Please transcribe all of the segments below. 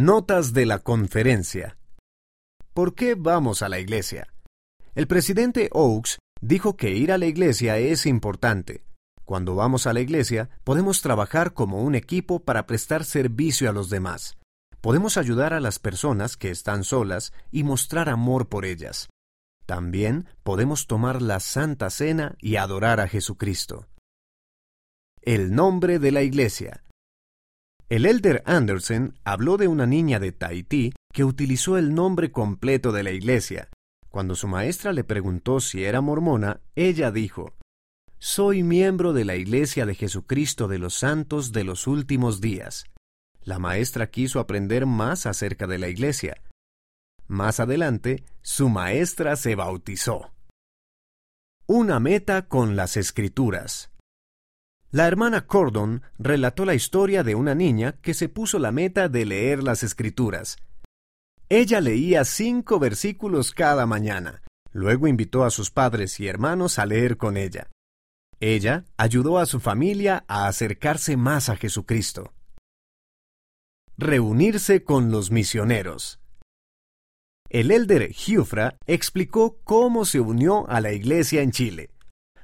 Notas de la conferencia. ¿Por qué vamos a la iglesia? El presidente Oakes dijo que ir a la iglesia es importante. Cuando vamos a la iglesia, podemos trabajar como un equipo para prestar servicio a los demás. Podemos ayudar a las personas que están solas y mostrar amor por ellas. También podemos tomar la Santa Cena y adorar a Jesucristo. El nombre de la iglesia. El elder Anderson habló de una niña de Tahití que utilizó el nombre completo de la iglesia. Cuando su maestra le preguntó si era mormona, ella dijo, Soy miembro de la Iglesia de Jesucristo de los Santos de los Últimos Días. La maestra quiso aprender más acerca de la iglesia. Más adelante, su maestra se bautizó. Una meta con las escrituras. La hermana Cordon relató la historia de una niña que se puso la meta de leer las escrituras. Ella leía cinco versículos cada mañana. Luego invitó a sus padres y hermanos a leer con ella. Ella ayudó a su familia a acercarse más a Jesucristo. Reunirse con los misioneros. El elder Giufra explicó cómo se unió a la iglesia en Chile.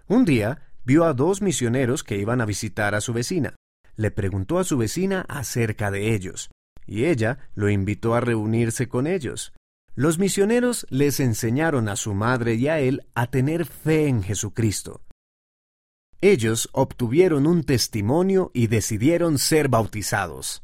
Un día, vio a dos misioneros que iban a visitar a su vecina. Le preguntó a su vecina acerca de ellos, y ella lo invitó a reunirse con ellos. Los misioneros les enseñaron a su madre y a él a tener fe en Jesucristo. Ellos obtuvieron un testimonio y decidieron ser bautizados.